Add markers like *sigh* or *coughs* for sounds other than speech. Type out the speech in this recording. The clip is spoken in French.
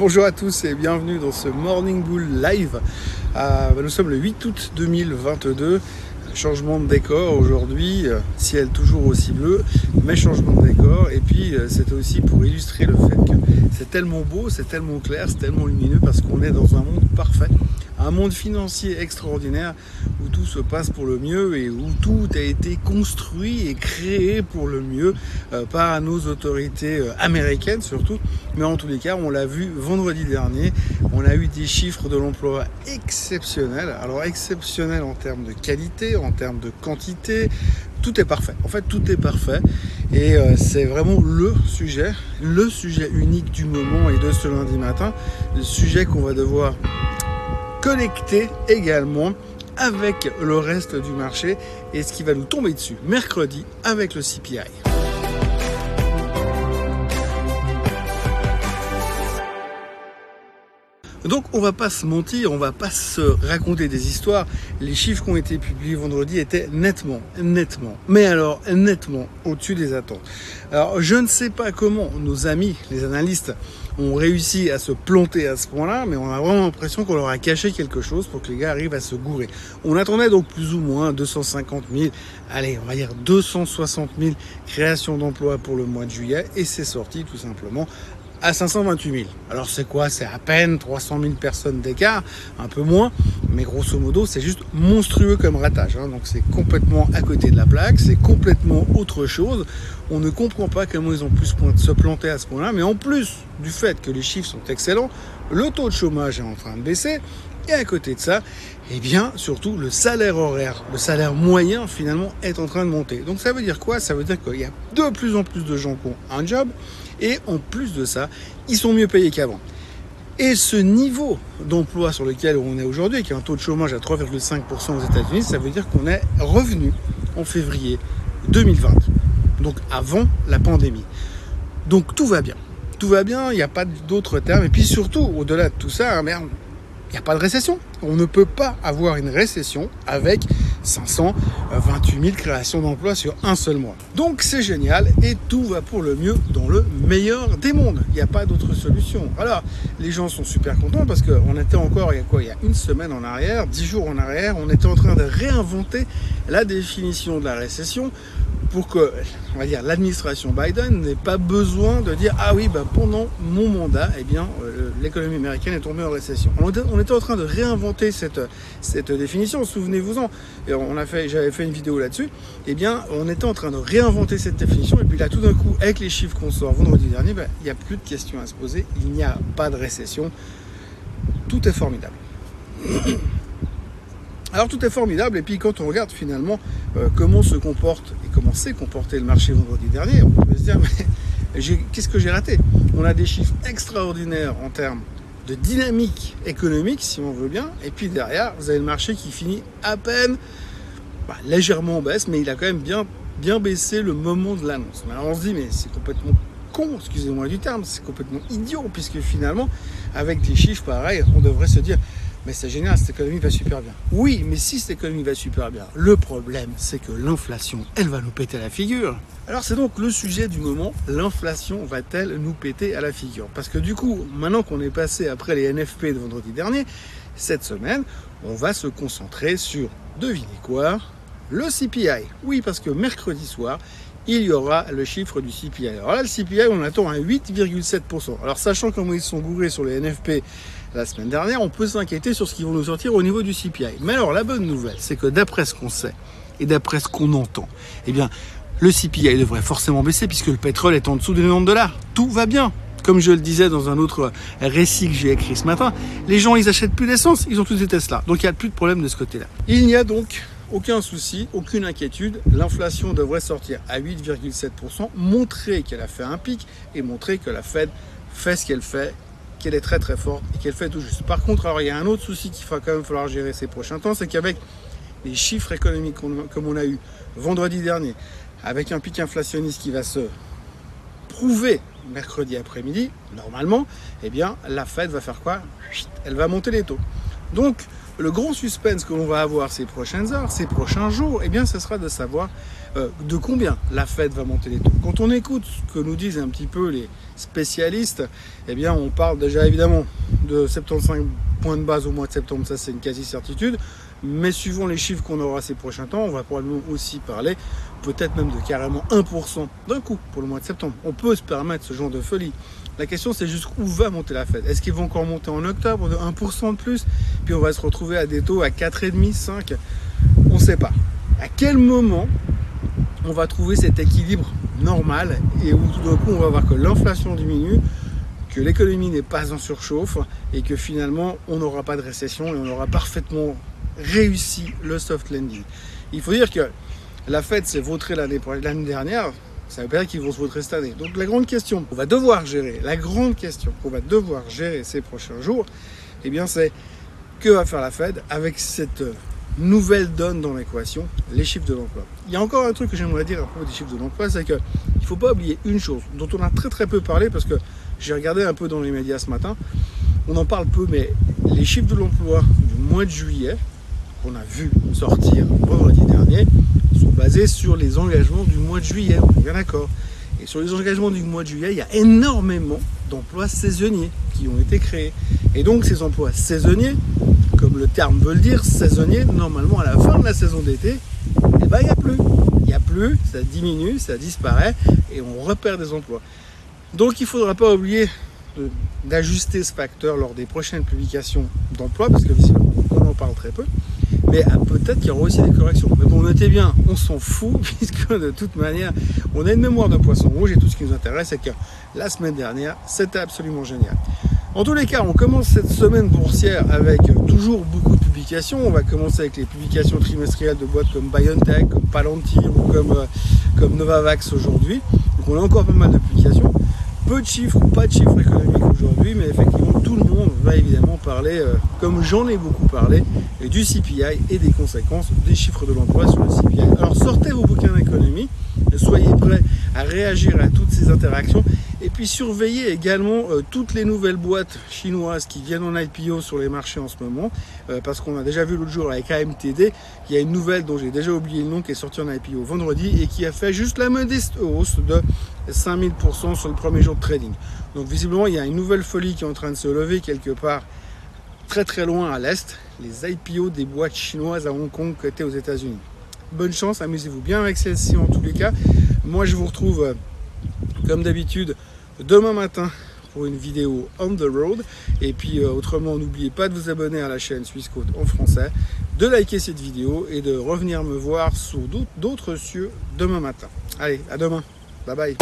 Bonjour à tous et bienvenue dans ce Morning Bull Live. Euh, nous sommes le 8 août 2022. Changement de décor aujourd'hui, euh, ciel toujours aussi bleu, mais changement de décor. Et puis euh, c'était aussi pour illustrer le fait que c'est tellement beau, c'est tellement clair, c'est tellement lumineux parce qu'on est dans un monde parfait un monde financier extraordinaire où tout se passe pour le mieux et où tout a été construit et créé pour le mieux euh, par nos autorités euh, américaines surtout. Mais en tous les cas, on l'a vu vendredi dernier, on a eu des chiffres de l'emploi exceptionnels. Alors exceptionnels en termes de qualité, en termes de quantité, tout est parfait. En fait, tout est parfait. Et euh, c'est vraiment le sujet, le sujet unique du moment et de ce lundi matin, le sujet qu'on va devoir connecté également avec le reste du marché et ce qui va nous tomber dessus mercredi avec le CPI. Donc on va pas se mentir, on va pas se raconter des histoires. Les chiffres qui ont été publiés vendredi étaient nettement, nettement, mais alors nettement au-dessus des attentes. Alors je ne sais pas comment nos amis, les analystes, ont réussi à se planter à ce point-là, mais on a vraiment l'impression qu'on leur a caché quelque chose pour que les gars arrivent à se gourer. On attendait donc plus ou moins 250 000, allez, on va dire 260 000 créations d'emplois pour le mois de juillet, et c'est sorti tout simplement à 528 000. Alors c'est quoi? C'est à peine 300 000 personnes d'écart, un peu moins, mais grosso modo c'est juste monstrueux comme ratage. Hein. Donc c'est complètement à côté de la plaque, c'est complètement autre chose. On ne comprend pas comment ils ont pu se planter à ce point-là, mais en plus du fait que les chiffres sont excellents, le taux de chômage est en train de baisser, et à côté de ça, eh bien, surtout, le salaire horaire, le salaire moyen, finalement, est en train de monter. Donc, ça veut dire quoi? Ça veut dire qu'il y a de plus en plus de gens qui ont un job, et en plus de ça, ils sont mieux payés qu'avant. Et ce niveau d'emploi sur lequel on est aujourd'hui, qui a un taux de chômage à 3,5% aux États-Unis, ça veut dire qu'on est revenu en février 2020, donc avant la pandémie. Donc tout va bien. Tout va bien, il n'y a pas d'autres termes. Et puis surtout, au-delà de tout ça, merde, il n'y a pas de récession. On ne peut pas avoir une récession avec 528 000 créations d'emplois sur un seul mois. Donc c'est génial et tout va pour le mieux dans le meilleur des mondes. Il n'y a pas d'autre solution. Alors les gens sont super contents parce qu'on était encore il y a quoi? Il y a une semaine en arrière, dix jours en arrière, on était en train de réinventer la définition de la récession pour que, on va dire, l'administration Biden n'ait pas besoin de dire ah oui, bah, pendant mon mandat, eh bien, euh, l'économie américaine est tombée en récession. On était, en train de réinventer cette, cette définition. Souvenez-vous-en, on a fait, j'avais fait une vidéo là-dessus. Eh bien, on était en train de réinventer cette définition. Et puis là, tout d'un coup, avec les chiffres qu'on sort vendredi dernier, bah, il n'y a plus de questions à se poser. Il n'y a pas de récession. Tout est formidable. *coughs* Alors tout est formidable et puis quand on regarde finalement euh, comment se comporte et comment s'est comporté le marché vendredi dernier, on peut se dire *laughs* mais qu'est-ce que j'ai raté? On a des chiffres extraordinaires en termes de dynamique économique si on veut bien et puis derrière vous avez le marché qui finit à peine bah, légèrement en baisse mais il a quand même bien, bien baissé le moment de l'annonce. Alors on se dit mais c'est complètement con, excusez-moi du terme, c'est complètement idiot puisque finalement avec des chiffres pareils on devrait se dire mais c'est génial, cette économie va super bien. Oui, mais si cette économie va super bien, le problème, c'est que l'inflation, elle va nous péter à la figure. Alors c'est donc le sujet du moment, l'inflation va-t-elle nous péter à la figure? Parce que du coup, maintenant qu'on est passé après les NFP de vendredi dernier, cette semaine, on va se concentrer sur, devinez quoi, le CPI. Oui, parce que mercredi soir, il y aura le chiffre du CPI. Alors là, le CPI, on attend à 8,7%. Alors sachant comment ils sont gourés sur les NFP la semaine dernière, on peut s'inquiéter sur ce qu'ils vont nous sortir au niveau du CPI. Mais alors, la bonne nouvelle, c'est que d'après ce qu'on sait et d'après ce qu'on entend, eh bien, le CPI devrait forcément baisser puisque le pétrole est en dessous des 90 dollars. Tout va bien. Comme je le disais dans un autre récit que j'ai écrit ce matin, les gens, ils achètent plus d'essence, ils ont tous des Tesla. Donc, il n'y a plus de problème de ce côté-là. Il n'y a donc aucun souci, aucune inquiétude. L'inflation devrait sortir à 8,7%, montrer qu'elle a fait un pic et montrer que la Fed fait ce qu'elle fait qu'elle est très très forte et qu'elle fait tout juste. Par contre, alors il y a un autre souci qu'il va quand même falloir gérer ces prochains temps, c'est qu'avec les chiffres économiques comme on a eu vendredi dernier, avec un pic inflationniste qui va se prouver mercredi après-midi, normalement, eh bien la Fed va faire quoi? Elle va monter les taux. Donc le grand suspense que l'on va avoir ces prochaines heures, ces prochains jours, eh bien, ce sera de savoir euh, de combien la Fed va monter les taux. Quand on écoute ce que nous disent un petit peu les spécialistes, eh bien, on parle déjà évidemment de 75 points de base au mois de septembre, ça c'est une quasi-certitude. Mais suivant les chiffres qu'on aura ces prochains temps, on va probablement aussi parler peut-être même de carrément 1% d'un coup pour le mois de septembre. On peut se permettre ce genre de folie. La question c'est jusqu'où va monter la Fed. Est-ce qu'ils vont encore monter en octobre de 1% de plus? Puis on va se retrouver à des taux à 4,5, 5 On ne sait pas. À quel moment on va trouver cet équilibre normal et où tout d'un coup on va voir que l'inflation diminue, que l'économie n'est pas en surchauffe et que finalement on n'aura pas de récession et on aura parfaitement réussi le soft landing? Il faut dire que la Fed s'est vautrée l'année dernière, ça veut pas dire qu'ils vont se voter cette année. Donc la grande question qu'on va devoir gérer, la grande question qu'on va devoir gérer ces prochains jours, eh bien c'est que va faire la Fed avec cette nouvelle donne dans l'équation, les chiffres de l'emploi. Il y a encore un truc que j'aimerais dire à propos des chiffres de l'emploi, c'est qu'il ne faut pas oublier une chose dont on a très très peu parlé parce que j'ai regardé un peu dans les médias ce matin. On en parle peu, mais les chiffres de l'emploi du mois de juillet, qu'on a vu sortir vendredi dernier, basés sur les engagements du mois de juillet. On est bien d'accord. Et sur les engagements du mois de juillet, il y a énormément d'emplois saisonniers qui ont été créés. Et donc ces emplois saisonniers, comme le terme veut le dire, saisonniers, normalement à la fin de la saison d'été, eh ben, il n'y a plus. Il n'y a plus, ça diminue, ça disparaît et on repère des emplois. Donc il ne faudra pas oublier d'ajuster ce facteur lors des prochaines publications d'emploi, parce que visiblement on en parle très peu. Mais ah, peut-être qu'il y aura aussi des corrections. Mais bon, notez bien, on s'en fout, *laughs* puisque de toute manière, on a une mémoire de poisson rouge et tout ce qui nous intéresse, c'est que la semaine dernière, c'était absolument génial. En tous les cas, on commence cette semaine boursière avec toujours beaucoup de publications. On va commencer avec les publications trimestrielles de boîtes comme BioNTech, comme Palantir ou comme, euh, comme Novavax aujourd'hui. Donc on a encore pas mal de publications peu de chiffres, pas de chiffres économiques aujourd'hui, mais effectivement tout le monde va évidemment parler, euh, comme j'en ai beaucoup parlé, du CPI et des conséquences des chiffres de l'emploi sur le CPI. Alors sortez vos bouquins d'économie, soyez prêts à réagir à toutes ces interactions et puis surveillez également euh, toutes les nouvelles boîtes chinoises qui viennent en IPO sur les marchés en ce moment, euh, parce qu'on a déjà vu l'autre jour avec AMTD, il y a une nouvelle dont j'ai déjà oublié le nom qui est sortie en IPO vendredi et qui a fait juste la modeste hausse de 5000% sur le premier jour de trading. Donc visiblement il y a une nouvelle folie qui est en train de se lever quelque part très très loin à l'est, les IPO des boîtes chinoises à Hong Kong côté aux États-Unis. Bonne chance, amusez-vous bien avec celle-ci en tous les cas. Moi je vous retrouve comme d'habitude demain matin pour une vidéo on the road. Et puis euh, autrement, n'oubliez pas de vous abonner à la chaîne Suisse en français, de liker cette vidéo et de revenir me voir sur d'autres cieux demain matin. Allez, à demain. Bye bye.